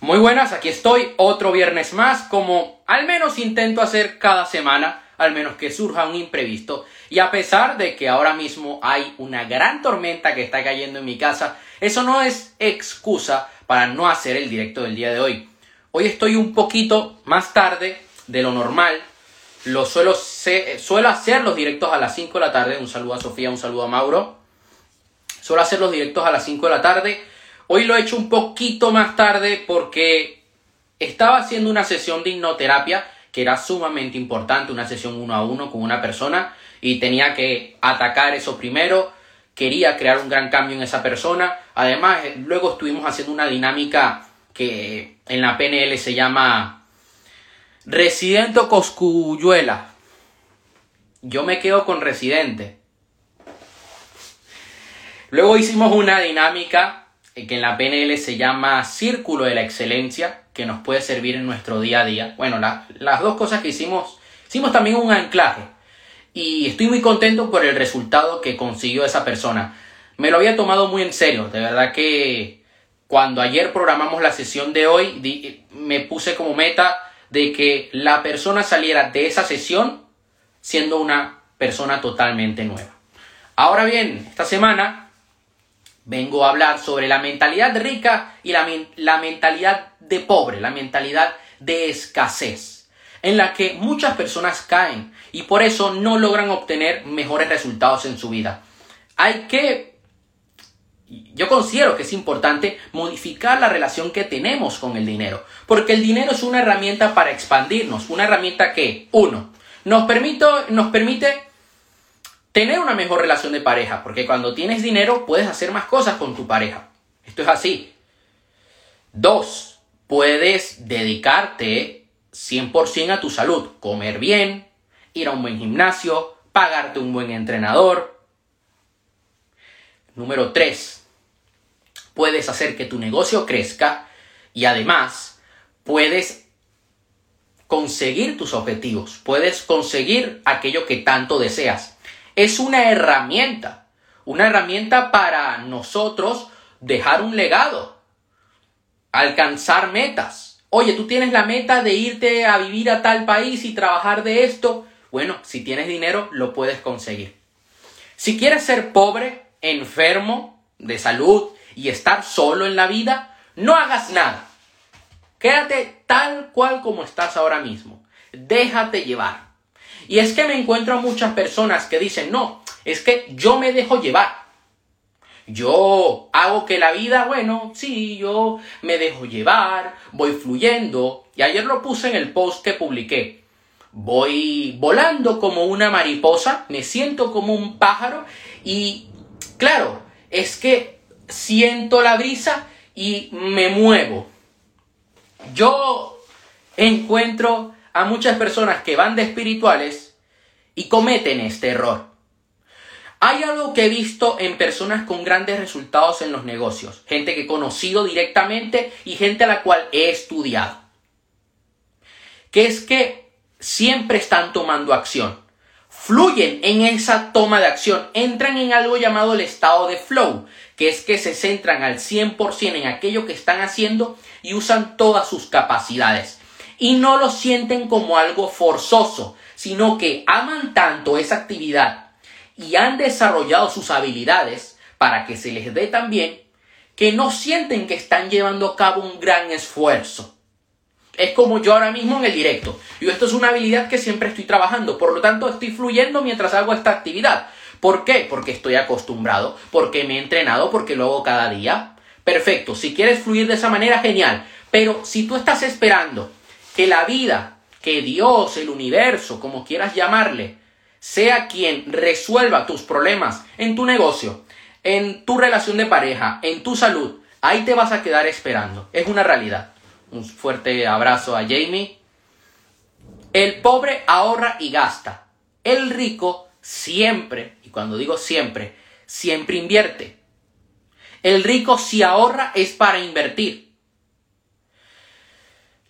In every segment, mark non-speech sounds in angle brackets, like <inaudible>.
Muy buenas, aquí estoy otro viernes más, como al menos intento hacer cada semana, al menos que surja un imprevisto. Y a pesar de que ahora mismo hay una gran tormenta que está cayendo en mi casa, eso no es excusa para no hacer el directo del día de hoy. Hoy estoy un poquito más tarde de lo normal. Lo suelo, suelo hacer los directos a las 5 de la tarde. Un saludo a Sofía, un saludo a Mauro. Suelo hacer los directos a las 5 de la tarde Hoy lo he hecho un poquito más tarde porque estaba haciendo una sesión de hipnoterapia que era sumamente importante, una sesión uno a uno con una persona y tenía que atacar eso primero, quería crear un gran cambio en esa persona. Además, eh, luego estuvimos haciendo una dinámica que en la PNL se llama Residente Coscuyuela. Yo me quedo con Residente. Luego hicimos una dinámica que en la PNL se llama Círculo de la Excelencia, que nos puede servir en nuestro día a día. Bueno, las dos cosas que hicimos, hicimos también un anclaje y estoy muy contento por el resultado que consiguió esa persona. Me lo había tomado muy en serio, de verdad que cuando ayer programamos la sesión de hoy, me puse como meta de que la persona saliera de esa sesión siendo una persona totalmente nueva. Ahora bien, esta semana vengo a hablar sobre la mentalidad rica y la, la, mentalidad de pobre, la mentalidad de escasez, en la que muchas personas caen y por eso no logran obtener mejores resultados en su vida. Hay que, yo considero que es importante modificar la relación que tenemos con el dinero, porque el dinero es una herramienta para expandirnos, una herramienta que, uno, nos, nos permite tener una mejor relación de pareja, porque cuando tienes dinero puedes hacer más cosas con tu pareja. Esto es así. Dos, puedes dedicarte 100% a tu salud, comer bien, ir a un buen gimnasio, pagarte un buen entrenador. Número tres, puedes hacer que tu negocio crezca y además puedes conseguir tus objetivos, puedes conseguir aquello que tanto deseas es una herramienta, una herramienta para nosotros dejar un legado, alcanzar metas. Oye, tú tienes la meta de irte a vivir a tal país y trabajar de esto. Bueno, si tienes dinero, lo puedes conseguir. Si quieres ser pobre, enfermo, de salud y estar solo en la vida, no hagas nada. Quédate tal cual como estás ahora mismo. Déjate llevar. Y es que me encuentro muchas personas que dicen, no, es que yo me dejo llevar. Yo hago que la vida, bueno, sí, yo me dejo llevar, voy fluyendo. Y ayer lo puse en el post que publiqué. Voy volando como una mariposa, me siento como un pájaro y, claro, es que siento la brisa y me muevo. Yo encuentro a muchas personas que van de espirituales y cometen este error. Hay algo que he visto en personas con grandes resultados en los negocios, gente que he conocido directamente y gente a la cual he estudiado, que es que siempre están tomando acción, fluyen en esa toma de acción, entran en algo llamado el estado de flow, que es que se centran al 100% en aquello que están haciendo y usan todas sus capacidades y no lo sienten como algo forzoso, sino que aman tanto esa actividad y han desarrollado sus habilidades para que se les dé tan bien que no sienten que están llevando a cabo un gran esfuerzo. Es como yo ahora mismo en el directo. Y esto es una habilidad que siempre estoy trabajando. Por lo tanto, estoy fluyendo mientras hago esta actividad. ¿Por qué? Porque estoy acostumbrado, porque me he entrenado, porque lo hago cada día. Perfecto. Si quieres fluir de esa manera, genial. Pero si tú estás esperando que la vida, que Dios, el universo, como quieras llamarle, sea quien resuelva tus problemas en tu negocio, en tu relación de pareja, en tu salud, ahí te vas a quedar esperando. Es una realidad. Un fuerte abrazo a Jamie. El pobre ahorra y gasta. El rico siempre, y cuando digo siempre, siempre invierte. El rico si ahorra es para invertir.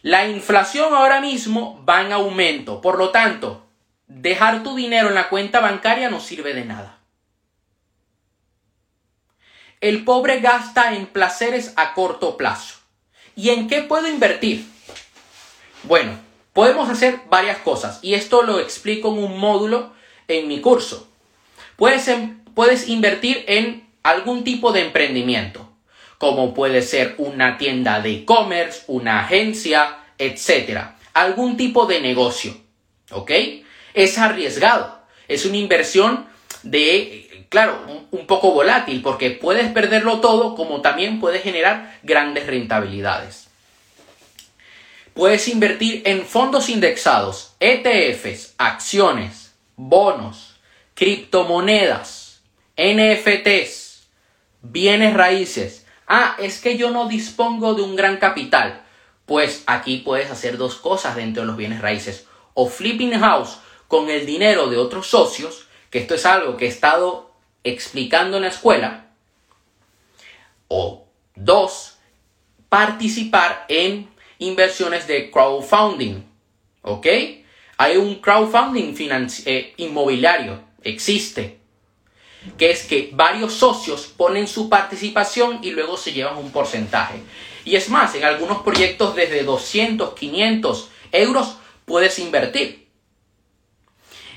La inflación ahora mismo va en aumento, por lo tanto, dejar tu dinero en la cuenta bancaria no sirve de nada. El pobre gasta en placeres a corto plazo ¿Y en qué puedo invertir? Bueno, podemos hacer varias cosas y esto lo explico en un módulo en mi curso. Puedes, em, puedes invertir en algún tipo de emprendimiento, como puede ser una tienda de e-commerce, una agencia, etc. Algún tipo de negocio. ¿Ok? Es arriesgado. Es una inversión de, claro, un, poco volátil, porque puedes perderlo todo, como también puedes generar grandes rentabilidades. Puedes invertir en fondos indexados, ETFs, acciones, bonos, criptomonedas, NFTs, bienes raíces. Ah, es que yo no dispongo de un gran capital. Pues aquí puedes hacer dos cosas dentro de los bienes raíces. O flipping house con el dinero de otros socios, que esto es algo que he estado explicando en la escuela. O dos, participar en inversiones de crowdfunding. ¿Ok? Hay un crowdfunding eh, inmobiliario, existe, que es que varios socios ponen su participación y luego se llevan un porcentaje. Y es más, en algunos proyectos desde 200, 500 euros puedes invertir.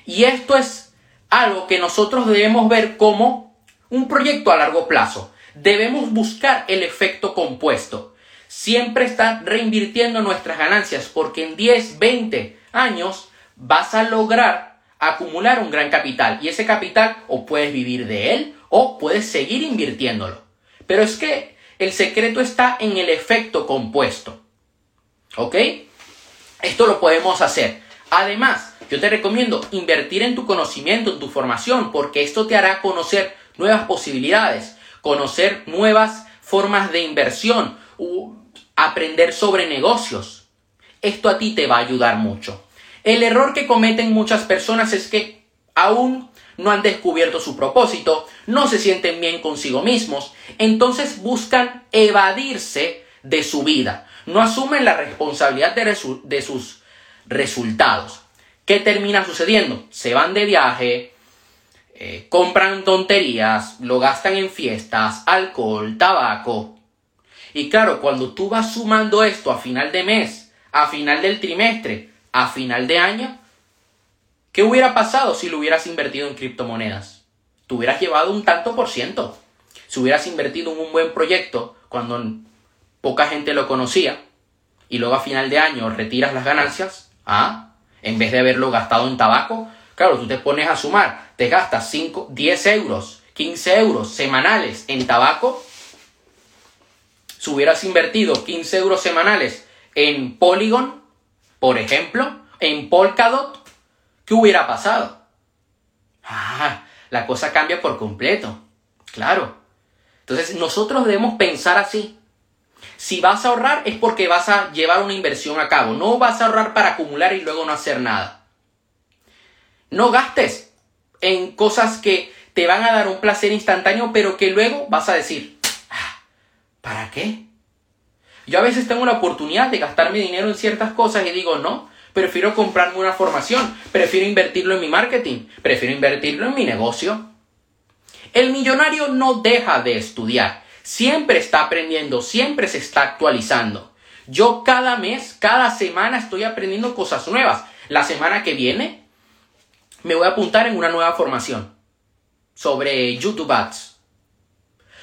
Y esto es algo que nosotros debemos ver como un proyecto a largo plazo. Debemos buscar el efecto compuesto. Siempre estar reinvirtiendo nuestras ganancias porque en 10, 20 años vas a lograr acumular un gran capital. Y ese capital o puedes vivir de él o puedes seguir invirtiéndolo. Pero es que el secreto está en el efecto compuesto. ¿Ok? Esto lo podemos hacer. Además, yo te recomiendo invertir en tu conocimiento, en tu formación, porque esto te hará conocer nuevas posibilidades, conocer nuevas formas de inversión, aprender sobre negocios. Esto a ti te va a ayudar mucho. El error que cometen muchas personas es que aún no han descubierto su propósito, no se sienten bien consigo mismos, entonces buscan evadirse de su vida, no asumen la responsabilidad de, sus resultados. ¿Qué termina sucediendo? Se van de viaje, eh, compran tonterías, lo gastan en fiestas, alcohol, tabaco. Y claro, cuando tú vas sumando esto a final de mes, a final del trimestre, a final de año, ¿Qué hubiera pasado si lo hubieras invertido en criptomonedas? Te hubieras llevado un tanto por ciento. Si hubieras invertido en un buen proyecto cuando poca gente lo conocía y luego a final de año retiras las ganancias, ¿ah? En vez de haberlo gastado en tabaco, claro, tú te pones a sumar, te gastas 5, 10 euros, 15 euros semanales en tabaco. Si hubieras invertido 15 euros semanales en Polygon, por ejemplo, en Polkadot, ¿Qué hubiera pasado? Ah, la cosa cambia por completo. Claro. Entonces nosotros debemos pensar así. Si vas a ahorrar es porque vas a llevar una inversión a cabo. No vas a ahorrar para acumular y luego no hacer nada. No gastes en cosas que te van a dar un placer instantáneo, pero que luego vas a decir, ah, ¿para qué? Yo a veces tengo la oportunidad de gastar mi dinero en ciertas cosas y digo, no, Prefiero comprarme una formación, prefiero invertirlo en mi marketing, prefiero invertirlo en mi negocio. El millonario no deja de estudiar, siempre está aprendiendo, siempre se está actualizando. Yo cada mes, cada semana estoy aprendiendo cosas nuevas. La semana que viene me voy a apuntar en una nueva formación sobre YouTube Ads.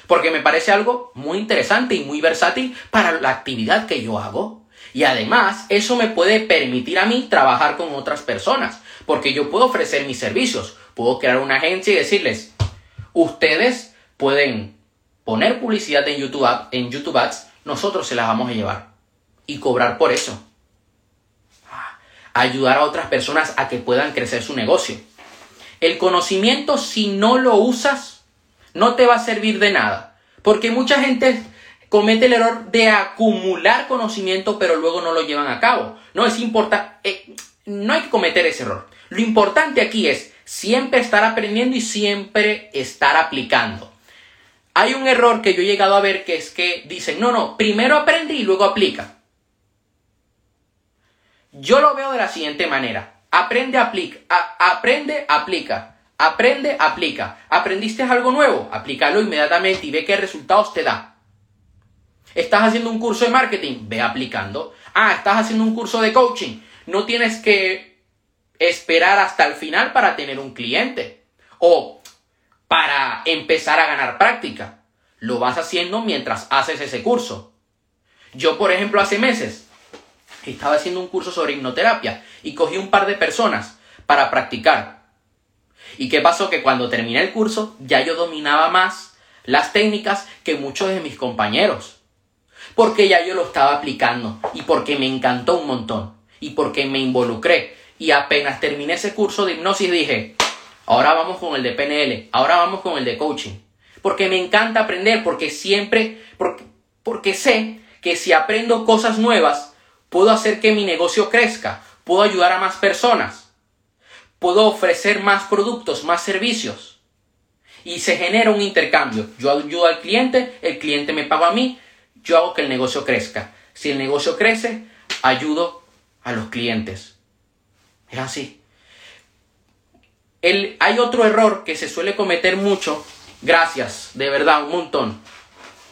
Porque me parece algo muy interesante y muy versátil para la actividad que yo hago. Y además, eso me puede permitir a mí trabajar con otras personas, porque yo puedo ofrecer mis servicios, puedo crear una agencia y decirles, ustedes pueden poner publicidad en YouTube, en YouTube Ads, nosotros se las vamos a llevar y cobrar por eso. Ayudar a otras personas a que puedan crecer su negocio. El conocimiento, si no lo usas, no te va a servir de nada. Porque mucha gente comete el error de acumular conocimiento pero luego no lo llevan a cabo. No es importante, eh, no hay que cometer ese error. Lo importante aquí es siempre estar aprendiendo y siempre estar aplicando. Hay un error que yo he llegado a ver que es que dicen, no, no, primero aprende y luego aplica. Yo lo veo de la siguiente manera. Aprende, aplica. aprende, aplica. Aprende, aplica. ¿Aprendiste algo nuevo? Aplícalo inmediatamente y ve qué resultados te da. Estás haciendo un curso de marketing, ve aplicando. Ah, estás haciendo un curso de coaching. No tienes que esperar hasta el final para tener un cliente o para empezar a ganar práctica. Lo vas haciendo mientras haces ese curso. Yo, por ejemplo, hace meses estaba haciendo un curso sobre hipnoterapia y cogí un par de personas para practicar. ¿Y qué pasó? Que cuando terminé el curso ya yo dominaba más las técnicas que muchos de mis compañeros. Porque ya yo lo estaba aplicando y porque me encantó un montón y porque me involucré. Y apenas terminé ese curso de hipnosis dije, ahora vamos con el de PNL, ahora vamos con el de coaching. Porque me encanta aprender, porque siempre, porque, porque sé que si aprendo cosas nuevas, puedo hacer que mi negocio crezca, puedo ayudar a más personas, puedo ofrecer más productos, más servicios. Y se genera un intercambio. Yo ayudo al cliente, el cliente me paga a mí, yo hago que el negocio crezca. Si el negocio crece, ayudo a los clientes. Es así. El, hay otro error que se suele cometer mucho. Gracias, de verdad, un montón.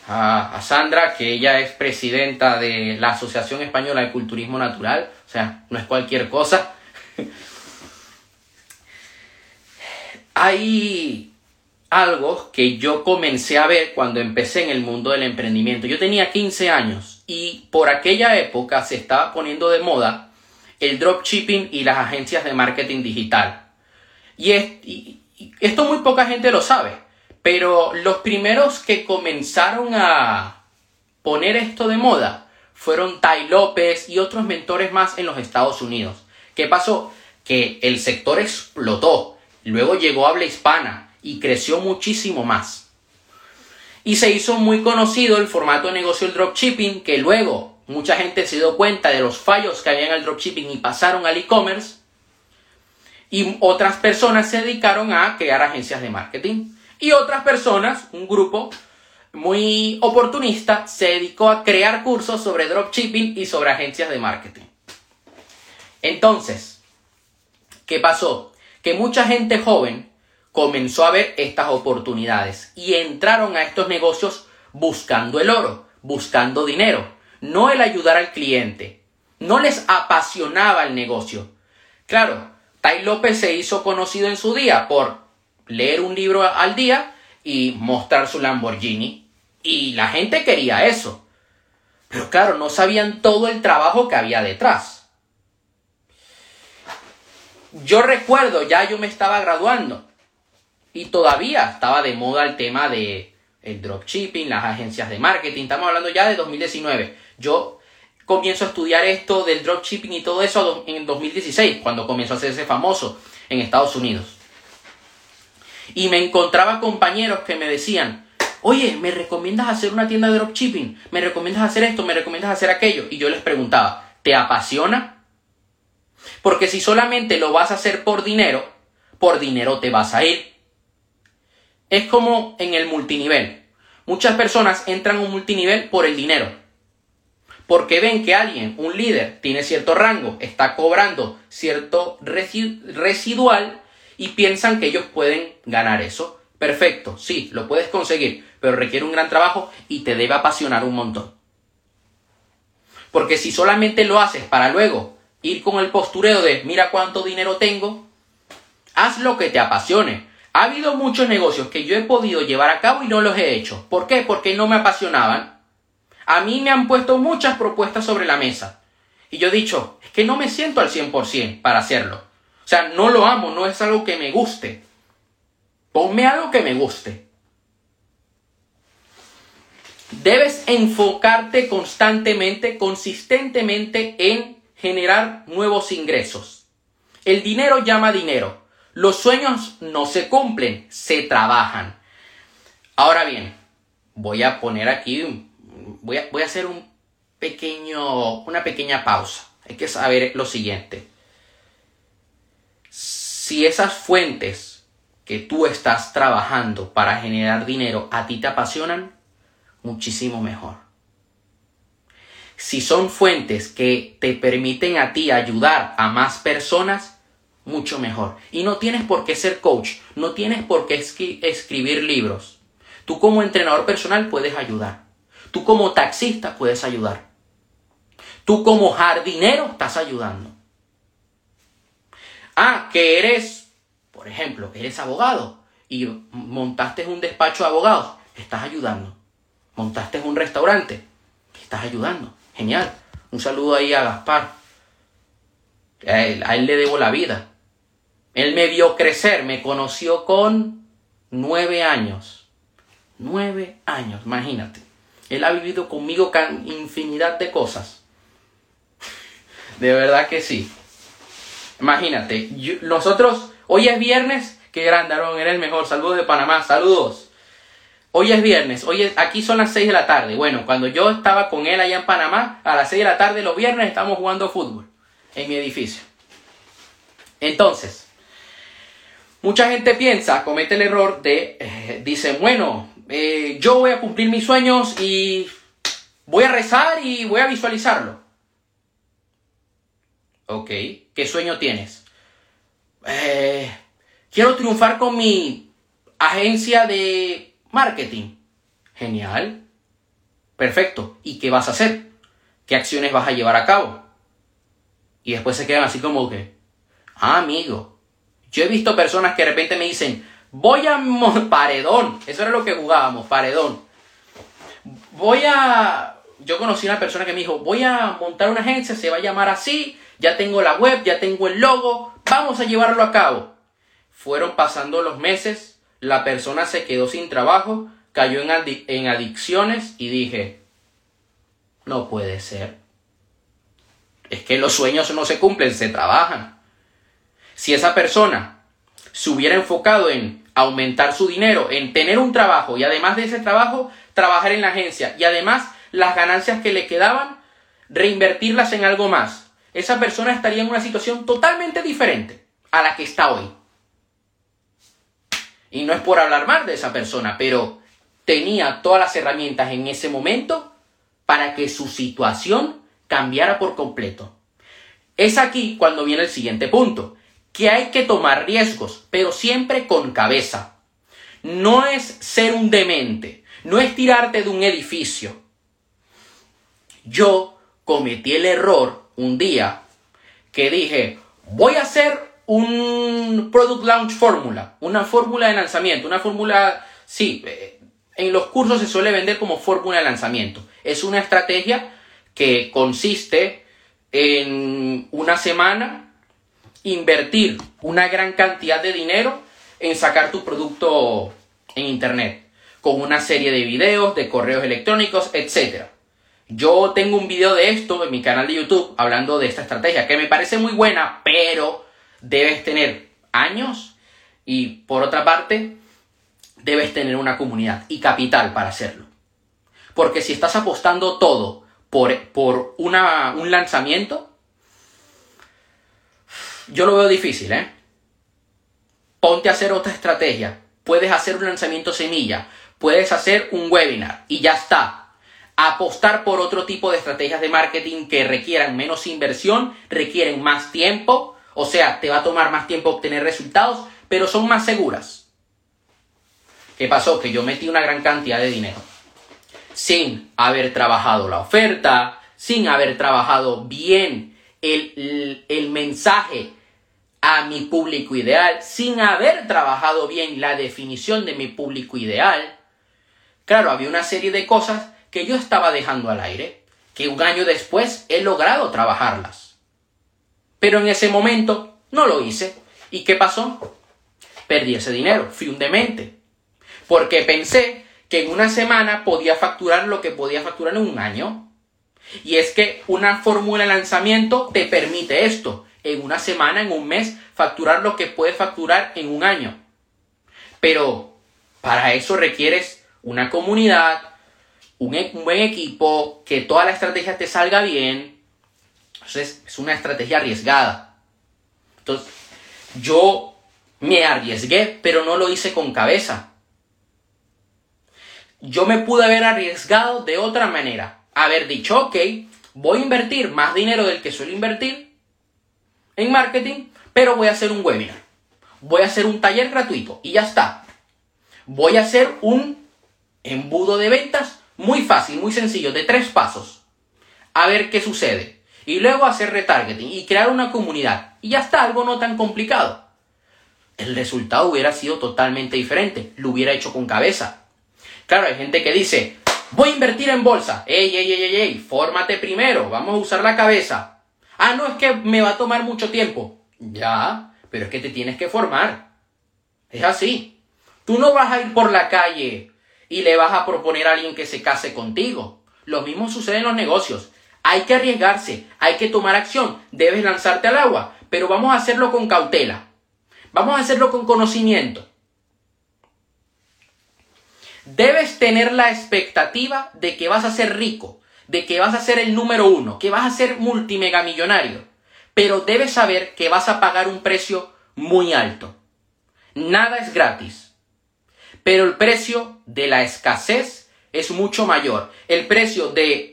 A, a, Sandra, que ella es presidenta de la Asociación Española de Culturismo Natural. O sea, no es cualquier cosa. <laughs> hay algo que yo comencé a ver cuando empecé en el mundo del emprendimiento. Yo tenía 15 años y por aquella época se estaba poniendo de moda el dropshipping y las agencias de marketing digital. Y, esto muy poca gente lo sabe, pero los primeros que comenzaron a poner esto de moda fueron Tai López y otros mentores más en los Estados Unidos. ¿Qué pasó? Que el sector explotó, luego llegó a habla hispana, y creció muchísimo más. Y se hizo muy conocido el formato de negocio del dropshipping, que luego mucha gente se dio cuenta de los fallos que había en el dropshipping y pasaron al e-commerce. Y otras personas se dedicaron a crear agencias de marketing. Y otras personas, un grupo muy oportunista, se dedicó a crear cursos sobre dropshipping y sobre agencias de marketing. Entonces, ¿qué pasó? Que mucha gente joven comenzó a ver estas oportunidades y entraron a estos negocios buscando el oro, buscando dinero, no el ayudar al cliente. No les apasionaba el negocio. Claro, Tai López se hizo conocido en su día por leer un libro al día y mostrar su Lamborghini. Y la gente quería eso. Pero claro, no sabían todo el trabajo que había detrás. Yo recuerdo, ya yo me estaba graduando y todavía estaba de moda el tema de el dropshipping, las agencias de marketing. Estamos hablando ya de 2019. Yo comienzo a estudiar esto del dropshipping y todo eso en 2016, cuando comenzó a hacerse famoso en Estados Unidos. Y me encontraba compañeros que me decían, oye, ¿me recomiendas hacer una tienda de dropshipping? ¿Me recomiendas hacer esto? ¿Me recomiendas hacer aquello? Y yo les preguntaba, ¿te apasiona? Porque si solamente lo vas a hacer por dinero, por dinero te vas a ir. Es como en el multinivel. Muchas personas entran a un multinivel por el dinero. Porque ven que alguien, un líder, tiene cierto rango, está cobrando cierto residual y piensan que ellos pueden ganar eso. Perfecto, sí, lo puedes conseguir, pero requiere un gran trabajo y te debe apasionar un montón. Porque si solamente lo haces para luego ir con el postureo de mira cuánto dinero tengo, haz lo que te apasione. Ha habido muchos negocios que yo he podido llevar a cabo y no los he hecho. ¿Por qué? Porque no me apasionaban. A mí me han puesto muchas propuestas sobre la mesa. Y yo he dicho, es que no me siento al 100% para hacerlo. O sea, no lo amo, no es algo que me guste. Ponme algo que me guste. Debes enfocarte constantemente, consistentemente en generar nuevos ingresos. El dinero llama dinero. Los sueños no se cumplen, se trabajan. Ahora bien, voy a poner aquí, voy a, voy a hacer un pequeño, una pequeña pausa. Hay que saber lo siguiente. Si esas fuentes que tú estás trabajando para generar dinero a ti te apasionan, muchísimo mejor. Si son fuentes que te permiten a ti ayudar a más personas, mucho mejor. Y no tienes por qué ser coach, no tienes por qué escribir libros. Tú como entrenador personal puedes ayudar. Tú como taxista puedes ayudar. Tú como jardinero estás ayudando. Ah, que eres, por ejemplo, eres abogado y montaste un despacho de abogados, estás ayudando. Montaste un restaurante, estás ayudando. Genial. Un saludo ahí a Gaspar. A él, le debo la vida. Él me vio crecer, me conoció con nueve años. Nueve años, imagínate. Él ha vivido conmigo infinidad de cosas. <laughs> De verdad que sí. Imagínate, nosotros, hoy es viernes, qué grande, Aaron, era el mejor. Saludos de Panamá, saludos. Hoy es viernes, hoy aquí son las 6 de la tarde. Bueno, cuando yo estaba con él allá en Panamá, a las 6 de la tarde los viernes estamos jugando fútbol en mi edificio. Entonces, mucha gente piensa, comete el error de, eh, bueno, eh, yo voy a cumplir mis sueños y voy a rezar y voy a visualizarlo. Ok, ¿qué sueño tienes? Eh, quiero triunfar con mi agencia de marketing. Genial. Perfecto. ¿Y qué vas a hacer? ¿Qué acciones vas a llevar a cabo? Y después se quedan así como que, ah, amigo. Yo he visto personas que de repente me dicen, voy a... <laughs> Paredón. Eso era lo que jugábamos, paredón. Voy a... Yo conocí una persona que me dijo, voy a montar una agencia, se va a llamar así, ya tengo la web, ya tengo el logo, vamos a llevarlo a cabo. Fueron pasando los meses, la persona se quedó sin trabajo, cayó en, adicciones y dije, no puede ser. Es que los sueños no se cumplen, se trabajan. Si esa persona se hubiera enfocado en aumentar su dinero, en tener un trabajo y además de ese trabajo, trabajar en la agencia y además las ganancias que le quedaban, reinvertirlas en algo más, esa persona estaría en una situación totalmente diferente a la que está hoy. Y no es por hablar mal de esa persona, pero tenía todas las herramientas en ese momento para que su situación cambiara por completo. Es aquí cuando viene el siguiente punto, que hay que tomar riesgos, pero siempre con cabeza. No es ser un demente, no es tirarte de un edificio. Yo cometí el error un día que dije, voy a hacer un Product Launch Fórmula, una fórmula de lanzamiento, una fórmula, sí, eh, en los cursos se suele vender como fórmula de lanzamiento. Es una estrategia que consiste en una semana invertir una gran cantidad de dinero en sacar tu producto en Internet, con una serie de videos, de correos electrónicos, etc. Yo tengo un video de esto en mi canal de YouTube hablando de esta estrategia que me parece muy buena, pero debes tener años y por otra parte debes tener una comunidad y capital para hacerlo. Porque si estás apostando todo por, por una, un lanzamiento, yo lo veo difícil, ¿eh? Ponte a hacer otra estrategia. Puedes hacer un lanzamiento semilla, puedes hacer un webinar y ya está apostar por otro tipo de estrategias de marketing que requieran menos inversión, requieren más tiempo, o sea, te va a tomar más tiempo obtener resultados, pero son más seguras. ¿Qué pasó? Que yo metí una gran cantidad de dinero sin haber trabajado la oferta, sin haber trabajado bien el, el mensaje a mi público ideal, sin haber trabajado bien la definición de mi público ideal. Claro, había una serie de cosas que yo estaba dejando al aire, que un año después he logrado trabajarlas. Pero en ese momento no lo hice. ¿Y qué pasó? Perdí ese dinero, fui. Porque pensé que en una semana podía facturar lo que podía facturar en un año. Y es que una fórmula de lanzamiento te permite esto. En una semana, en un mes, facturar lo que puedes facturar en un año. Pero para eso requieres una comunidad, e-, un, buen equipo, que toda la estrategia te salga bien. Entonces es una estrategia arriesgada. Entonces yo me arriesgué, pero no lo hice con cabeza. Yo me pude haber arriesgado de otra manera. Haber dicho, ok, voy a invertir más dinero del que suelo invertir en marketing, pero voy a hacer un webinar. Voy a hacer un taller gratuito y ya está. Voy a hacer un embudo de ventas muy fácil, muy sencillo, de tres pasos. A ver qué sucede. Y luego hacer retargeting y crear una comunidad. Y ya está, algo no tan complicado. El resultado hubiera sido totalmente diferente. Lo hubiera hecho con cabeza. Claro, hay gente que dice, voy a invertir en bolsa. Ey, ey, ey, ey, ey, fórmate primero. Vamos a usar la cabeza. Ah, no, es que me va a tomar mucho tiempo. Ya, pero es que te tienes que formar. Es así. Tú no vas a ir por la calle y le vas a proponer a alguien que se case contigo. Lo mismo sucede en los negocios. Hay que arriesgarse, hay que tomar acción, debes lanzarte al agua, pero vamos a hacerlo con cautela. Vamos a hacerlo con conocimiento. Debes tener la expectativa de que vas a ser rico, de que vas a ser el número uno, que vas a ser multimegamillonario, pero debes saber que vas a pagar un precio muy alto. Nada es gratis, pero el precio de la escasez es mucho mayor. El precio de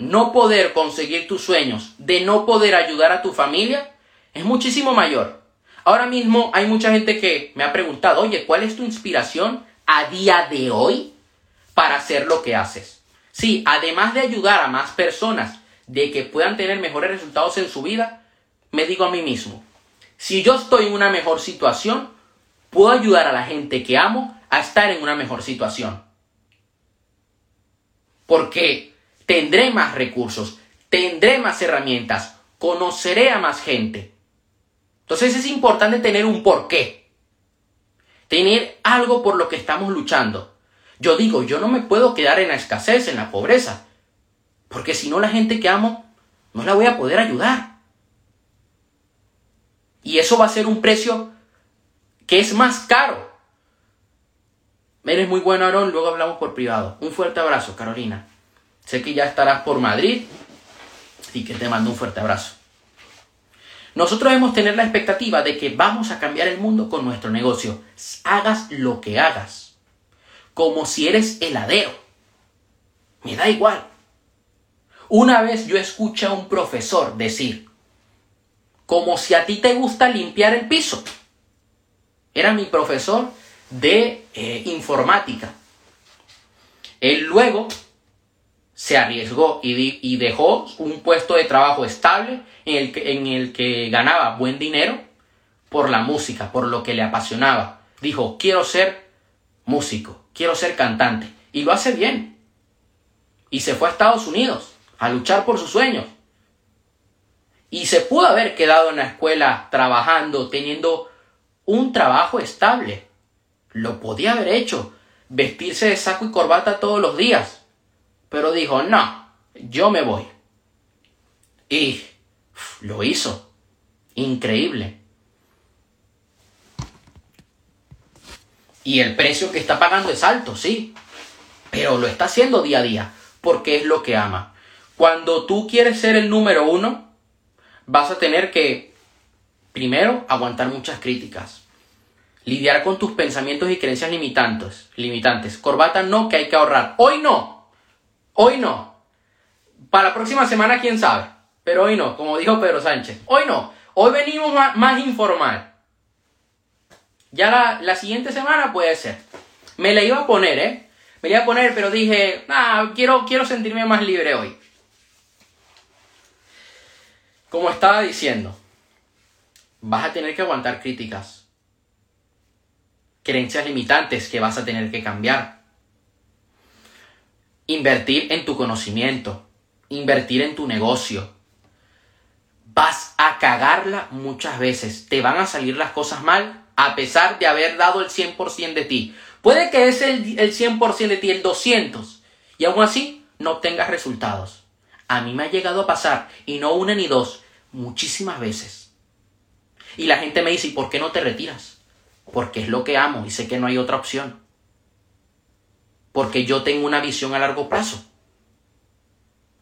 no poder conseguir tus sueños, de no poder ayudar a tu familia, es muchísimo mayor. Ahora mismo hay mucha gente que me ha preguntado, oye, ¿cuál es tu inspiración a día de hoy para hacer lo que haces? Sí, además de ayudar a más personas de que puedan tener mejores resultados en su vida, me digo a mí mismo, si yo estoy en una mejor situación, puedo ayudar a la gente que amo a estar en una mejor situación. Porque tendré más recursos, tendré más herramientas, conoceré a más gente. Entonces es importante tener un porqué. Tener algo por lo que estamos luchando. Yo digo, yo no me puedo quedar en la escasez, en la pobreza. Porque si no, la gente que amo no la voy a poder ayudar. Y eso va a ser un precio que es más caro. Eres muy bueno, Aaron. Luego hablamos por privado. Un fuerte abrazo, Carolina. Sé que ya estarás por Madrid. y que te mando un fuerte abrazo. Nosotros debemos tener la expectativa de que vamos a cambiar el mundo con nuestro negocio. Hagas lo que hagas. Como si eres heladero. Me da igual. Una vez yo escuché a un profesor decir, como si a ti te gusta limpiar el piso. Era mi profesor de eh, informática. Él luego se arriesgó y, dejó un puesto de trabajo estable en el, que, en el que ganaba buen dinero por la música, por lo que le apasionaba. Dijo, quiero ser músico, quiero ser cantante. Y lo hace bien. Y se fue a Estados Unidos a luchar por sus sueños. Y se pudo haber quedado en la escuela trabajando, teniendo un trabajo estable. Lo podía haber hecho, vestirse de saco y corbata todos los días. Pero dijo, no, yo me voy. Y lo hizo. Increíble. Y el precio que está pagando es alto, sí. Pero lo está haciendo día a día porque es lo que ama. Cuando tú quieres ser el número uno, vas a tener que, primero, aguantar muchas críticas. Lidiar con tus pensamientos y creencias limitantes. limitantes. Corbata no, que hay que ahorrar. Hoy no. Hoy no. Para la próxima semana, quién sabe. Pero hoy no, como dijo Pedro Sánchez. Hoy no. Hoy venimos más, informal. Ya la, la, siguiente semana puede ser. Me la iba a poner, ¿eh? Me la iba a poner, pero dije, ah, quiero, quiero sentirme más libre hoy. Como estaba diciendo, vas a tener que aguantar críticas creencias limitantes que vas a tener que cambiar. Invertir en tu conocimiento, invertir en tu negocio. Vas a cagarla muchas veces, te van a salir las cosas mal a pesar de haber dado el 100% de ti. Puede que es el, el 100% de ti, el 200, y aún así no tengas resultados. A mí me ha llegado a pasar, y no una ni dos, muchísimas veces. Y la gente me dice, ¿y por qué no te retiras? porque es lo que amo y sé que no hay otra opción. Porque yo tengo una visión a largo plazo.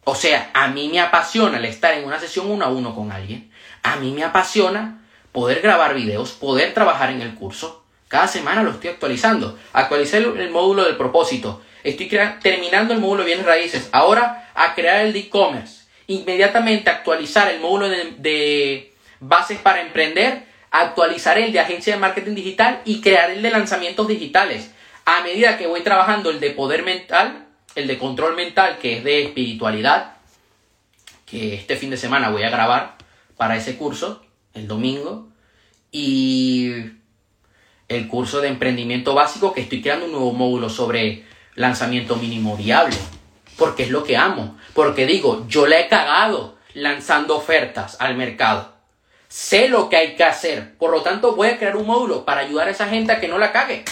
O sea, a mí me apasiona el estar en una sesión uno a uno con alguien. A mí me apasiona poder grabar videos, poder trabajar en el curso. Cada semana lo estoy actualizando. Actualicé el, módulo del propósito. Estoy terminando el módulo de bienes raíces. Ahora a crear el e-commerce. Inmediatamente actualizar el módulo de bases para emprender actualizar el de agencia de marketing digital y crear el de lanzamientos digitales. A medida que voy trabajando el de poder mental, el de control mental, que es de espiritualidad, que este fin de semana voy a grabar para ese curso, el domingo, y el curso de emprendimiento básico, que estoy creando un nuevo módulo sobre lanzamiento mínimo viable, porque es lo que amo, porque digo, yo le he cagado lanzando ofertas al mercado. Sé lo que hay que hacer, por lo tanto voy a crear un módulo para ayudar a esa gente a que no la cague.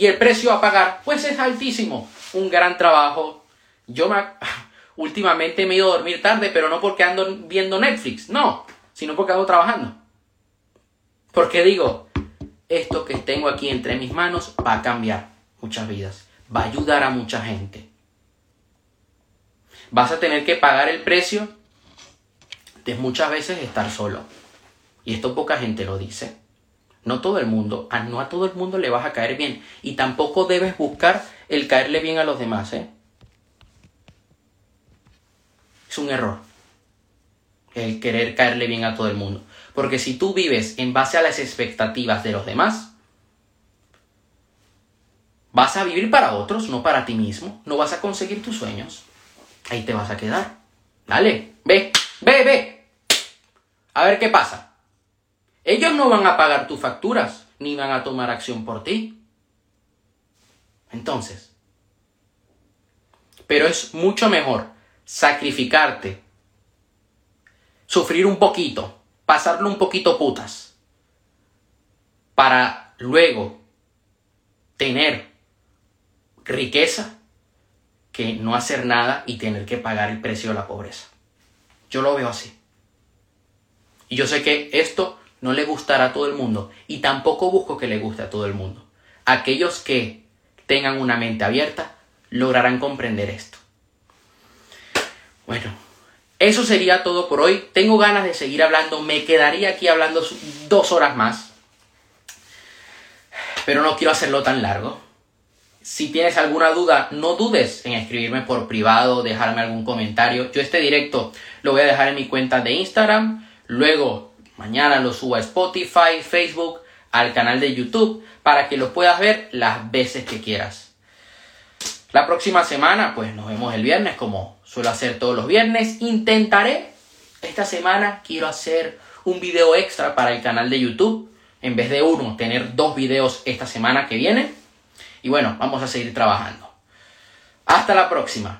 Y el precio a pagar, pues es altísimo. Un gran trabajo. Yo me, <laughs> últimamente me he ido a dormir tarde, pero no porque ando viendo Netflix, no, sino porque ando trabajando. Porque digo, esto que tengo aquí entre mis manos va a cambiar muchas vidas, va a ayudar a mucha gente. Vas a tener que pagar el precio de muchas veces estar solo. Y esto poca gente lo dice. No todo el mundo, no a todo el mundo le vas a caer bien. Y tampoco debes buscar el caerle bien a los demás, ¿eh? Es un error. El querer caerle bien a todo el mundo. Porque si tú vives en base a las expectativas de los demás, vas a vivir para otros, no para ti mismo. No vas a conseguir tus sueños. Ahí te vas a quedar. Dale, ve, ve, ve. A ver qué pasa. Ellos no van a pagar tus facturas, ni van a tomar acción por ti. Entonces, pero es mucho mejor sacrificarte, sufrir un poquito, pasarlo un poquito putas, para luego tener riqueza que no hacer nada y tener que pagar el precio de la pobreza. Yo lo veo así. Y yo sé que esto no le gustará a todo el mundo y tampoco busco que le guste a todo el mundo. Aquellos que tengan una mente abierta lograrán comprender esto. Bueno, eso sería todo por hoy. Tengo ganas de seguir hablando. Me quedaría aquí hablando dos horas más. Pero no quiero hacerlo tan largo. Si tienes alguna duda, no dudes en escribirme por privado, dejarme algún comentario. Yo este directo lo voy a dejar en mi cuenta de Instagram. Luego, mañana lo subo a Spotify, Facebook, al canal de YouTube, para que lo puedas ver las veces que quieras. La próxima semana, pues nos vemos el viernes, como suelo hacer todos los viernes. Intentaré, esta semana quiero hacer un video extra para el canal de YouTube. En vez de uno, tener dos videos esta semana que viene. Y bueno, vamos a seguir trabajando. Hasta la próxima.